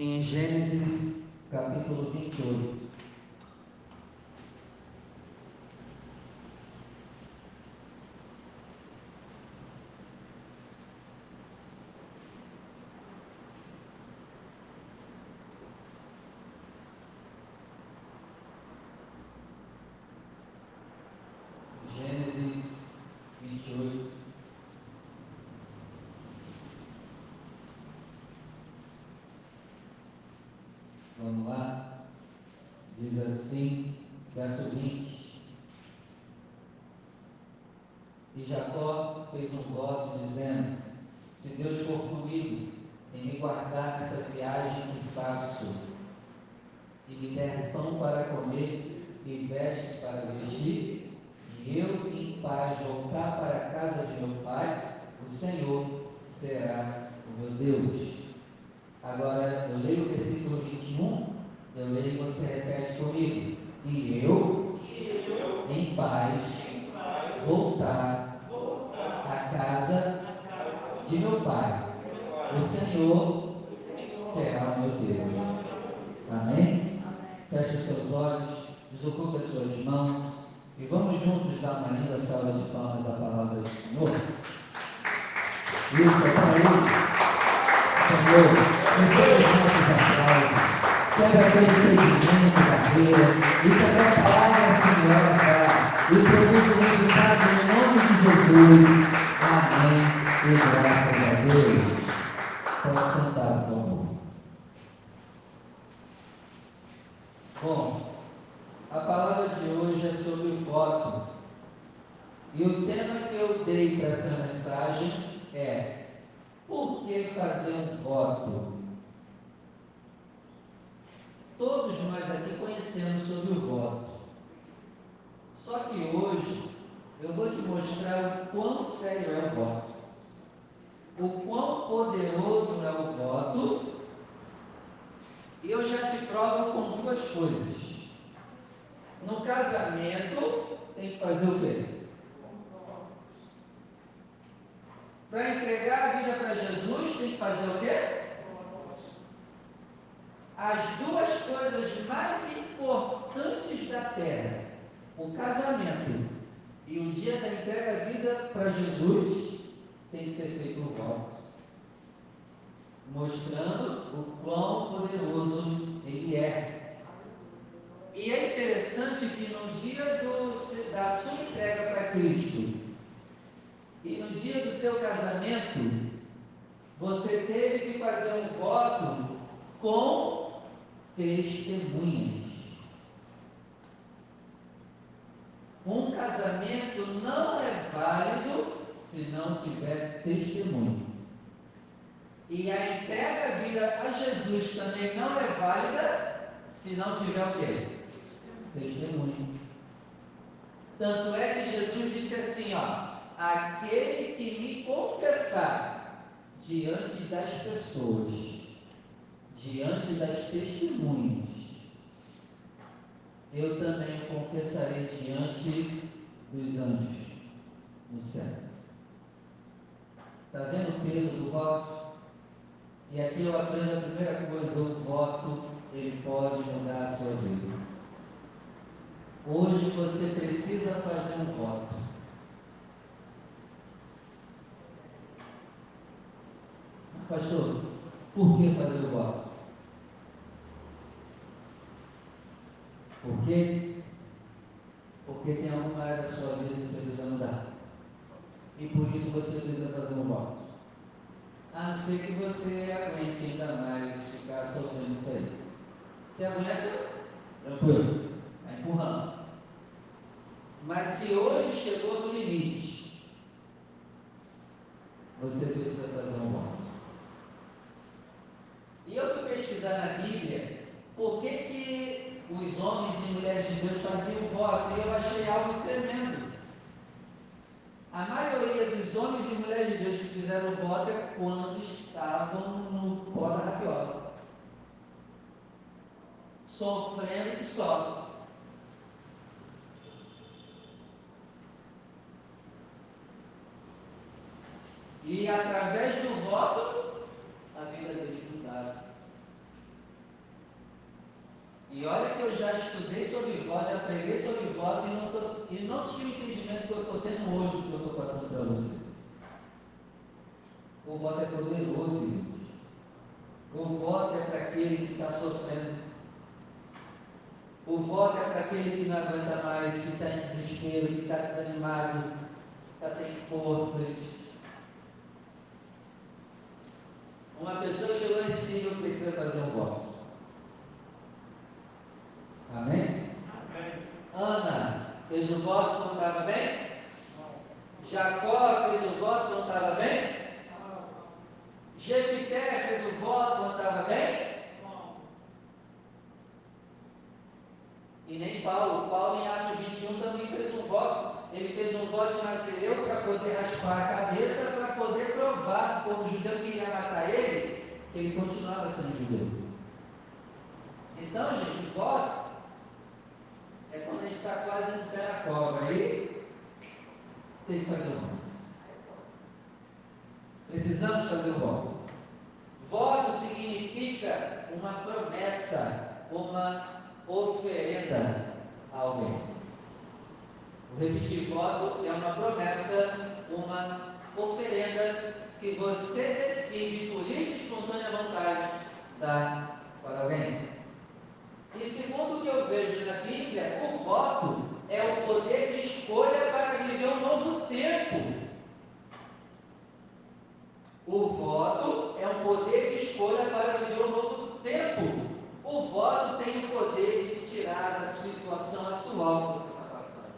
em Gênesis capítulo 28. Gênesis 28. Vamos lá. Diz assim, verso 20. E Jacó fez um voto dizendo: Se Deus for comigo em me guardar nessa viagem que faço, e me der pão para comer e vestes para vestir, e eu em paz voltar para a casa de meu pai, o Senhor será o meu Deus. Agora eu leio o versículo 21, eu leio e você repete comigo. E eu, em paz, voltar à casa de meu pai, o Senhor será o meu Deus. Amém? Feche seus olhos, desocupe as suas mãos e vamos juntos dar uma linda salva de palmas à palavra do Senhor. Isso é para ele. Senhor, receba os nossos aplausos. Quebra todo impedimento, carreira, e também a palavra, Senhor, para e produz o resultado no nome de Jesus. Amém. E graças a Deus. Pode sentar, por favor. Bom, a palavra de hoje é sobre o voto. E o tema que eu dei para essa mensagem é por que fazer um voto? Todos nós aqui conhecemos sobre o voto. Só que hoje eu vou te mostrar o quão sério é o voto. O quão poderoso é o voto. E eu já te provo com duas coisas. No casamento, tem que fazer o quê? Para entregar a vida para Jesus, tem que fazer o quê? As duas coisas mais importantes da terra, o casamento e o dia da entrega da vida para Jesus, tem que ser feito o voto. Mostrando o quão poderoso ele é. E é interessante que no dia do, da sua entrega para Cristo e no dia do seu casamento, você teve que fazer um voto com testemunhas. Um casamento não é válido se não tiver testemunho. E a entrega da vida a Jesus também não é válida se não tiver o quê? Testemunho. Tanto é que Jesus disse assim, ó, aquele que me confessar diante das pessoas, diante das testemunhas, eu também confessarei diante dos anjos no céu. Está vendo o peso do voto? E aqui eu aprendo a primeira coisa: o voto ele pode mudar a sua vida. Hoje você precisa fazer um voto. Pastor, por que fazer o voto? Por quê? Porque tem alguma área da sua vida que você precisa mudar. E por isso você precisa fazer um voto. A não ser que você aguente ainda mais ficar sofrendo isso aí. Você aguenta? Tranquilo. Vai empurrando. Mas se hoje chegou no limite, você precisa fazer um voto. E eu fui pesquisar na Bíblia por que, que os homens e mulheres de Deus faziam voto, e eu achei algo tremendo. A maioria dos homens e mulheres de Deus que fizeram voto é quando estavam no pó da rapiola. Sofrendo que sofre. E através do voto, a vida deles mudaram. E olha que eu já estudei sobre voto, já preguei sobre voto e não, tô, e não tinha o entendimento que eu estou tendo hoje do que eu estou passando para você. O voto é poderoso, irmãos. O voto é para aquele que está sofrendo. O voto é para aquele que não aguenta mais, que está em desespero, que está desanimado, está sem forças. Uma pessoa chegou nesse nível precisa fazer um voto. Amém? Ana fez o voto quando estava bem? Jacó fez o voto quando estava bem? Jefité fez o voto quando estava bem? E nem Paulo. Paulo em Atos 21 também fez um voto. Ele fez um voto de Nazireu para poder raspar a cabeça, para poder provar, quando o judeu queria matar ele, que ele continuava sendo judeu. Então, gente, voto é quando a gente está quase no pé na cobra. Aí tem que fazer o voto. Precisamos fazer o voto. Voto significa uma promessa, uma oferenda a alguém. O repetir voto é uma promessa, uma oferenda que você decide por livre e espontânea vontade dar para alguém. E segundo o que eu vejo na Bíblia, o voto é o poder de escolha para viver um novo tempo. O voto é um poder de escolha para viver um novo tempo. O voto tem o poder de tirar da situação atual que você está passando.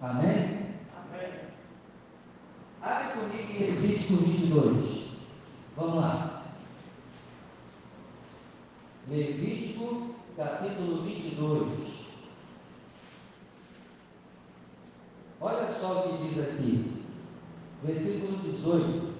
Amém? Amém. Abre comigo em Levítico 22. Vamos lá. Levítico capítulo 22. Olha só o que diz aqui, versículo 18.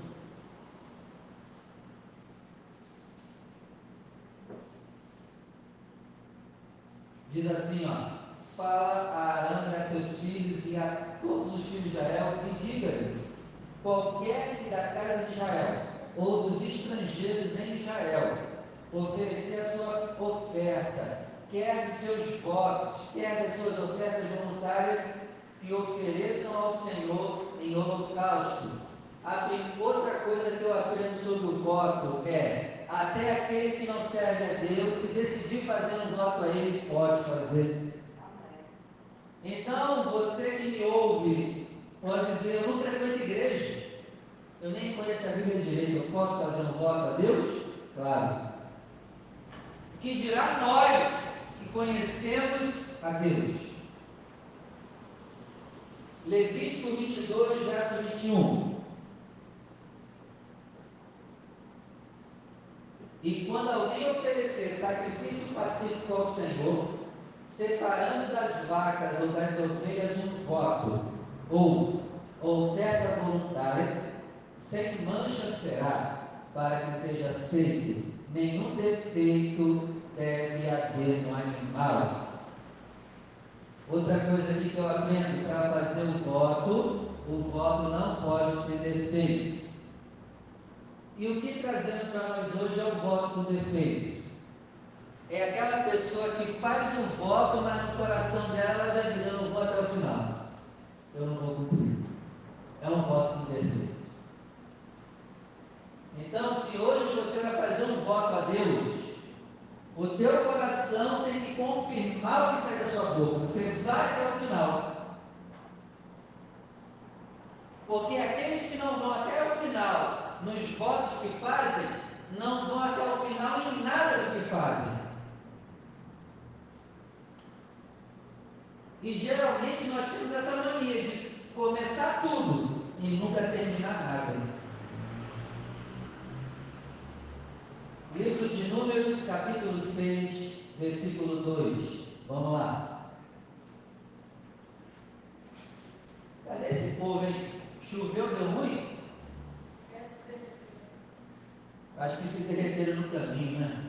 Diz assim, ó, fala a Arão e a seus filhos e a todos os filhos de Israel e diga-lhes, qualquer que da casa de Israel ou dos estrangeiros em Israel oferecer a sua oferta, quer de seus votos, quer das suas ofertas voluntárias, que ofereçam ao Senhor em holocausto. Outra coisa que eu aprendo sobre o voto é: até aquele que não serve a Deus, se decidir fazer um voto a Ele, pode fazer. Então, você que me ouve, pode dizer: Eu não frequento igreja, eu nem conheço a Bíblia direito, eu posso fazer um voto a Deus? Claro que dirá nós que conhecemos a Deus. Levítico 22, verso 21. E quando alguém oferecer sacrifício pacífico ao Senhor, separando das vacas ou das ovelhas um voto, ou oferta voluntária, sem mancha será, para que seja aceito nenhum defeito deve haver no animal. Outra coisa aqui que eu aprendo para fazer o voto, o voto não pode ter defeito. E o que trazendo para nós hoje é o voto com defeito? É aquela pessoa que faz o voto, mas no coração dela já diz: Eu não vou até o final. Eu não vou cumprir. É um voto com defeito. Então, se hoje você vai fazer um voto a Deus, o teu coração tem que confirmar o que sai da sua boca. Você vai até o final. Porque aqueles que não vão até o final nos votos que fazem, não vão até o final em nada do que fazem. E geralmente nós temos essa mania de começar tudo e nunca terminar nada. Livro de Números, capítulo 6, versículo 2. Vamos lá. Cadê esse povo, hein? Choveu, deu ruim? Acho que se derreteram no caminho, né?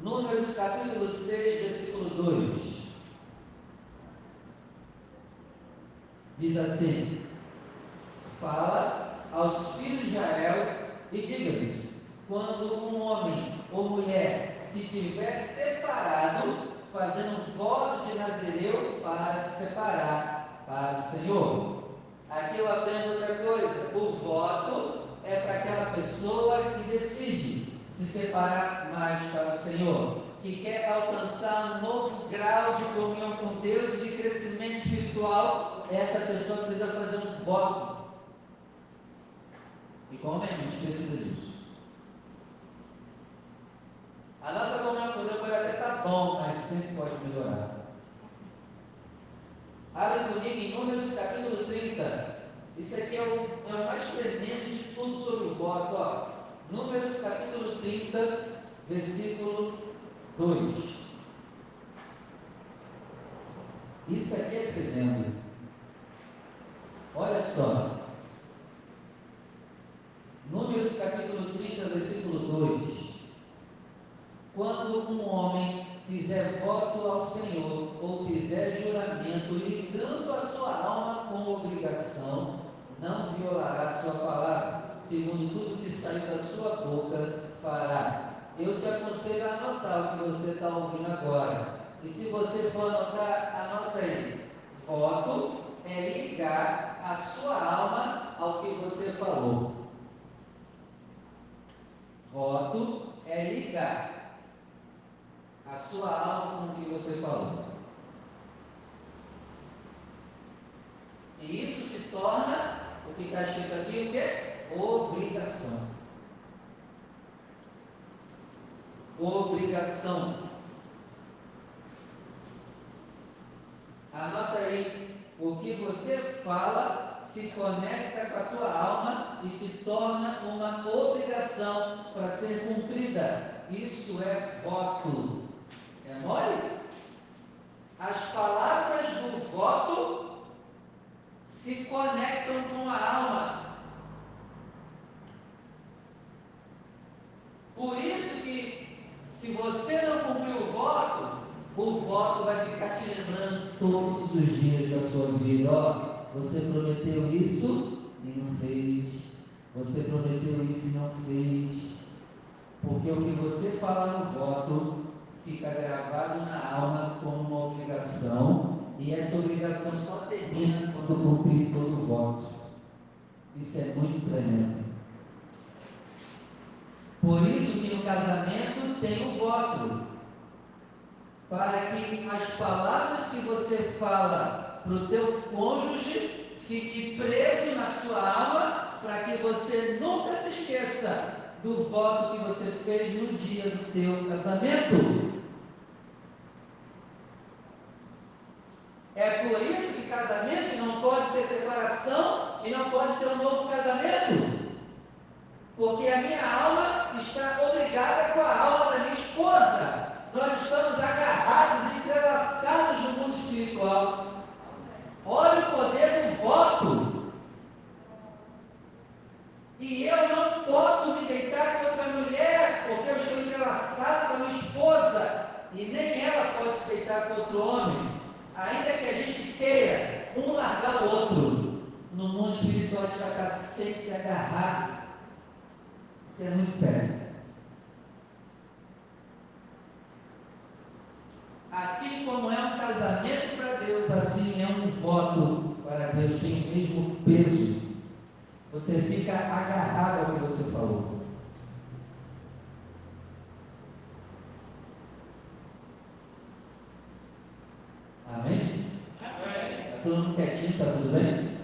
Números capítulo 6, versículo 2. Diz assim: Fala aos filhos de Israel e diga-lhes: quando um homem ou mulher se tiver separado, fazendo voto de Nazireu para se separar para o Senhor. Aqui eu aprendo outra coisa: o voto é para aquela pessoa que decide se separar mais para o Senhor, que quer alcançar um novo grau de comunhão com Deus e de crescimento espiritual. Essa pessoa precisa fazer um voto. E gente precisa disso? A nossa comunhão com Deus pode até estar bom, mas sempre pode melhorar. Abre comigo em Números capítulo 30. Isso aqui é o, é o mais tremendo de tudo sobre o voto. Ó. Números capítulo 30, versículo 2. Isso aqui é tremendo. Olha só. Números capítulo 30, versículo 2. Quando um homem fizer voto ao Senhor ou fizer juramento ligando a sua alma com obrigação, não violará sua palavra, segundo tudo que saiu da sua boca fará. Eu te aconselho a anotar o que você está ouvindo agora. E se você for anotar, anota aí. Voto é ligar a sua alma ao que você falou. Voto é ligar a sua alma com o que você falou. E isso se torna, o que está escrito aqui, o quê? Obrigação. Obrigação. Anota aí, o que você fala se conecta com a tua alma e se torna uma obrigação para ser cumprida. Isso é voto. É mole? As palavras do voto se conectam com a alma. Por isso que, se você não cumprir o voto, o voto vai ficar te lembrando todos os dias da sua vida. Ó, você prometeu isso e não fez. Você prometeu isso e não fez. Porque o que você fala no voto fica gravado na alma como uma obrigação, e essa obrigação só termina quando cumprir todo o voto. Isso é muito tremendo. Por isso que no casamento tem o voto. Para que as palavras que você fala para o teu cônjuge fique preso na sua alma, para que você nunca se esqueça do voto que você fez no dia do teu casamento. É por casamento não pode ter separação e não pode ter um novo casamento. Porque a minha alma está obrigada com a alma da minha esposa. Nós estamos agarrados, entrelaçados no mundo espiritual. Olha o poder do voto. E eu não posso me deitar com outra mulher, porque eu estou entrelaçado com a minha esposa. E nem ela pode se deitar com outro homem ainda que a gente queira um largar o outro, no mundo espiritual a gente vai estar sempre agarrado. Isso é muito sério. Assim como é um casamento para Deus, assim é um voto para Deus, tem o mesmo peso. Você fica agarrado ao que você falou. Amém? Está todo quietinho? Está tudo bem?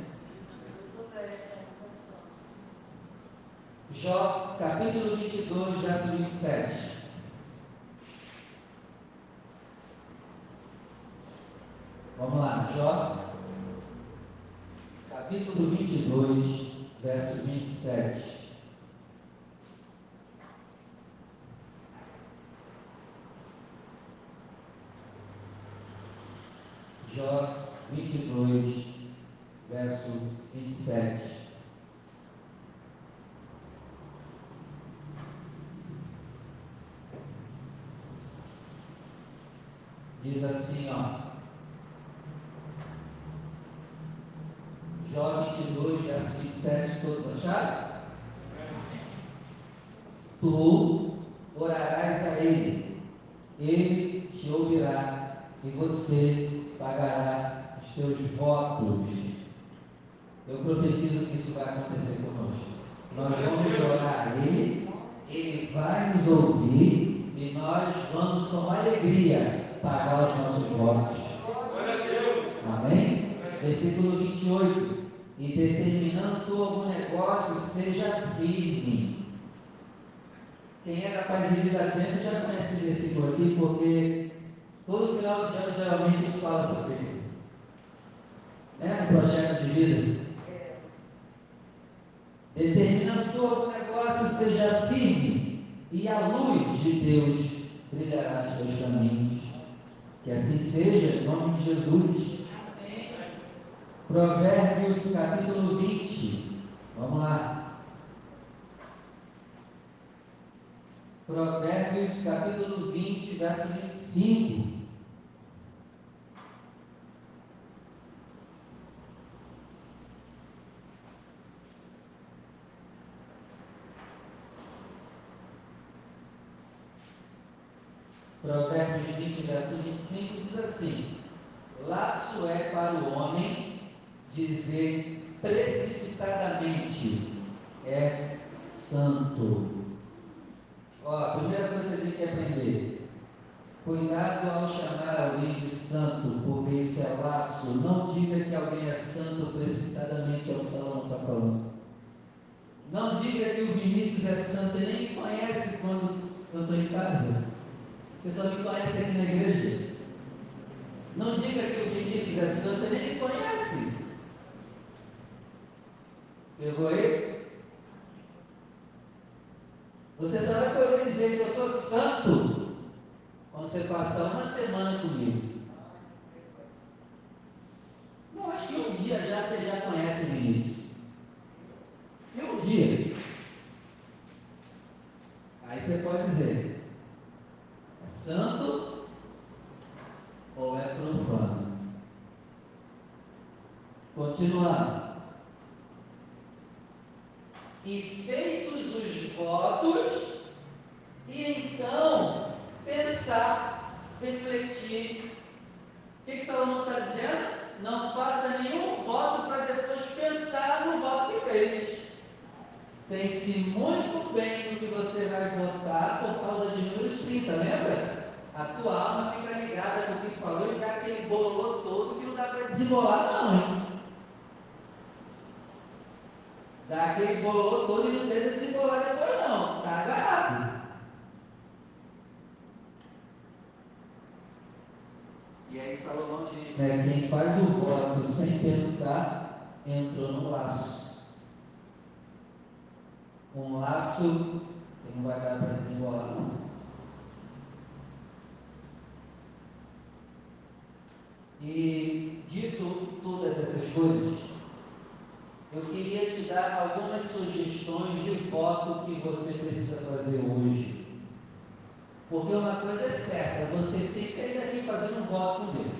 Jó, capítulo 22, verso 27. Vamos lá, Jó, capítulo 22, verso 27. Jó 22, verso 27. Diz assim, ó. Jó 22, verso 27, todos acharam? Tu orarás Ele te ouvirá e você pagará os teus votos. Eu profetizo que isso vai acontecer conosco. Nós vamos orar a Ele, Ele vai nos ouvir e nós vamos com alegria pagar os nossos votos. Amém? Versículo 28. E determinando tu algum negócio, seja firme. Quem é da paz de vida tempo já conhece esse versículo aqui, porque todo final de ano geralmente a gente fala sobre ele. É um projeto de vida. Determinando tu algum negócio, seja firme, e a luz de Deus brilhará nos teus caminhos. Que assim seja, em nome de Jesus. Provérbios capítulo 20. Vamos lá. Provérbios capítulo 20, verso 25. Provérbios 20, verso 25 diz assim: Laço é para o homem dizer precipitadamente é santo. Ó, a primeira coisa que você tem que aprender: cuidado ao chamar alguém de santo, porque isso é laço. Não diga que alguém é santo precipitadamente, é o que Salomão está falando. Não diga que o Vinícius é santo, você nem me conhece quando eu estou em casa. Você só me conhece aqui na igreja. Não diga que o Vinícius santo, você nem me conhece. Pegou aí? Você só vai poder dizer que eu sou santo quando você passar uma semana comigo. Não, acho que um dia já você já conhece o Vinícius. E um dia. Aí você pode dizer, santo ou é profano? Continuando e feitos os votos, e então pensar, refletir. O que, que Salomão está dizendo? Não faça nenhum voto para depois pensar no voto que fez. Pense muito bem no que você vai votar por causa de números 30, lembra? A tua alma fica ligada com o que falou e dá aquele bololô todo que não dá para desembolar, não, hein? Dá aquele bololô todo e não tenta desembolar depois não. Está agarrado. E aí Salomão diz, né, quem faz o voto sem pensar, entrou no laço. Um laço que não vai dar para desembolar. E dito todas essas coisas, eu queria te dar algumas sugestões de voto que você precisa fazer hoje. Porque uma coisa é certa, você tem que sair daqui fazendo um voto com Deus.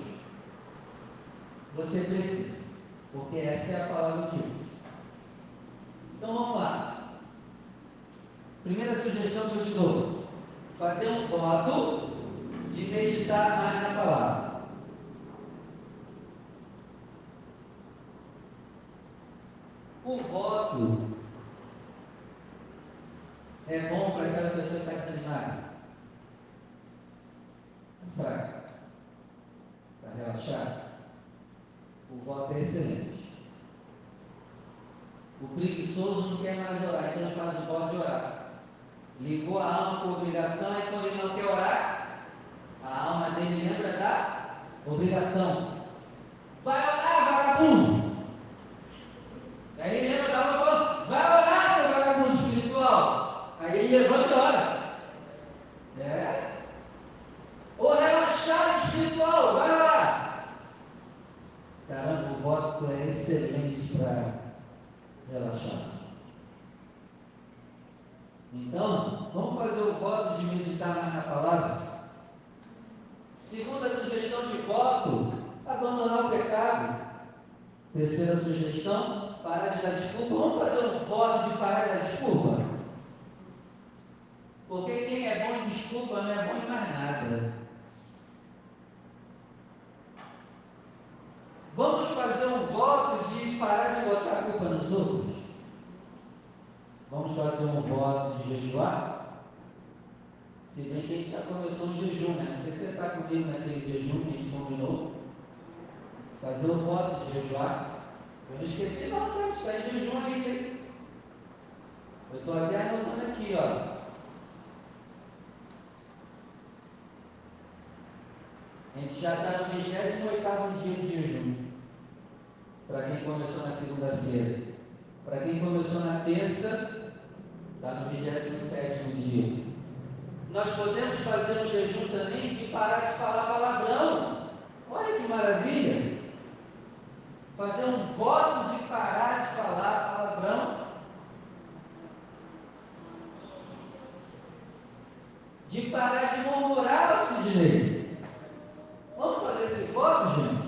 Você precisa, porque essa é a palavra de Deus. Então vamos lá. Primeira sugestão que eu te dou: fazer um voto de meditar mais na palavra. O voto é bom para aquela pessoa que está desanimada, está fraca, está relaxada. O voto é excelente. O preguiçoso não quer mais orar, então faz o voto de orar. Ligou a alma com obrigação, e quando ele não quer orar, a alma dele lembra da obrigação. Vai orar, vagabundo! Aí ele lembra da alma e vai orar, seu vagabundo espiritual. Aí ele levanta e ora. É. Ou relaxado espiritual, vai orar. Caramba, o voto é excelente para Terceira sugestão, parar de dar desculpa. Vamos fazer um voto de parar de dar desculpa? Porque quem é bom em desculpa não é bom em mais nada. Vamos fazer um voto de parar de botar a culpa nos outros? Vamos fazer um voto de jejuar? Se bem que a gente já começou um jejum, né? Não sei se você está comigo naquele jejum que a gente combinou. Fazer o voto de jejuar. Eu não esqueci não, cara. Está em jejum ainda. Eu estou até anotando aqui, ó. A gente já está no 28 dia de jejum. Para quem começou na segunda-feira. Para quem começou na terça, está no 27 dia. Nós podemos fazer um jejum também de parar de falar palavrão. Olha que maravilha! Fazer um voto de parar de falar palavrão. De parar de murmurar, Sidney. Vamos fazer esse voto, gente?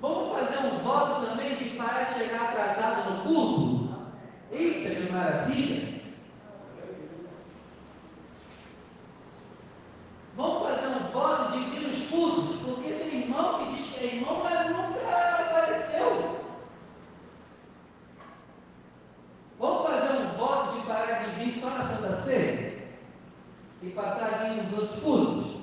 Vamos fazer um voto também de parar de chegar atrasado no culto? Eita, que maravilha! Vamos fazer um voto de vir nos cultos, porque tem irmão que diz que é irmão, mas nunca apareceu. Vamos fazer um voto de parar de vir só na Santa Ceia? E passar a vir nos outros cultos?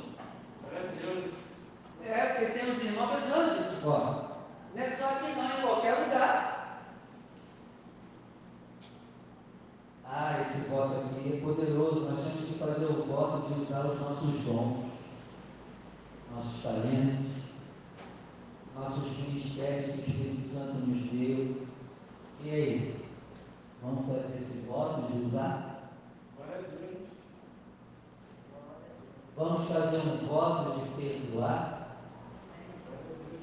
É, porque tem os irmãos precisando desse voto. Não é só aqui não, em qualquer lugar. Ah, esse voto aqui é poderoso. Nós temos que fazer o voto de usar os nossos dons, nossos talentos, nossos ministérios que o Espírito Santo nos deu. E aí? Vamos fazer esse voto de usar? Vamos fazer um voto de perdoar?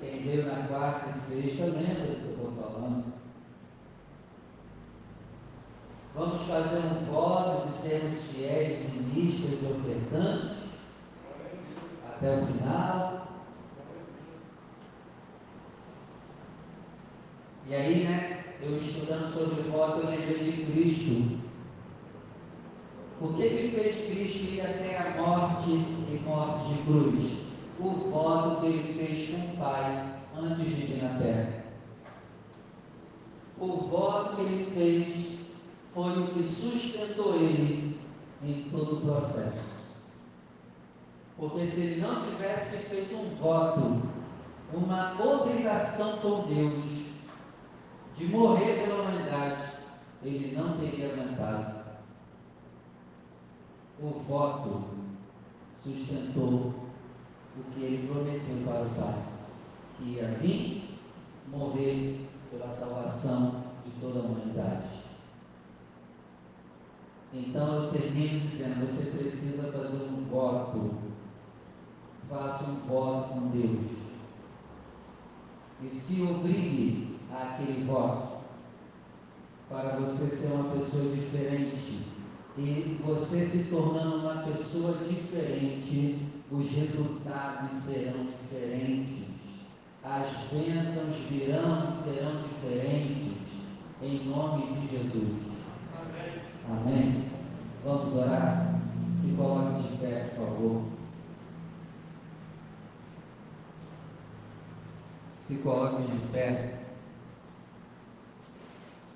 Quem veio na quarta e sexta lembra do que eu estou falando. Vamos fazer um voto de sermos fiéis, sinistas e ofertantes até o final. E aí, né, eu estudando sobre o voto, eu lembrei de Cristo. Por que, que fez Cristo ir até a morte e morte de cruz? o voto que ele fez com o Pai antes de vir na terra. O voto que ele fez foi o que sustentou ele em todo o processo. Porque se ele não tivesse feito um voto, uma obrigação com Deus de morrer pela humanidade, ele não teria aguentado. O voto sustentou o que ele prometeu para o Pai, que ia vir morrer pela salvação de toda a humanidade. Então eu termino dizendo: você precisa fazer um voto. Faça um voto com Deus. E se obrigue àquele voto para você ser uma pessoa diferente. E você se tornando uma pessoa diferente, os resultados serão diferentes, as bênçãos virão e serão diferentes, em nome de Jesus. Amém. Vamos orar? Se coloque de pé, por favor. Se coloque de pé.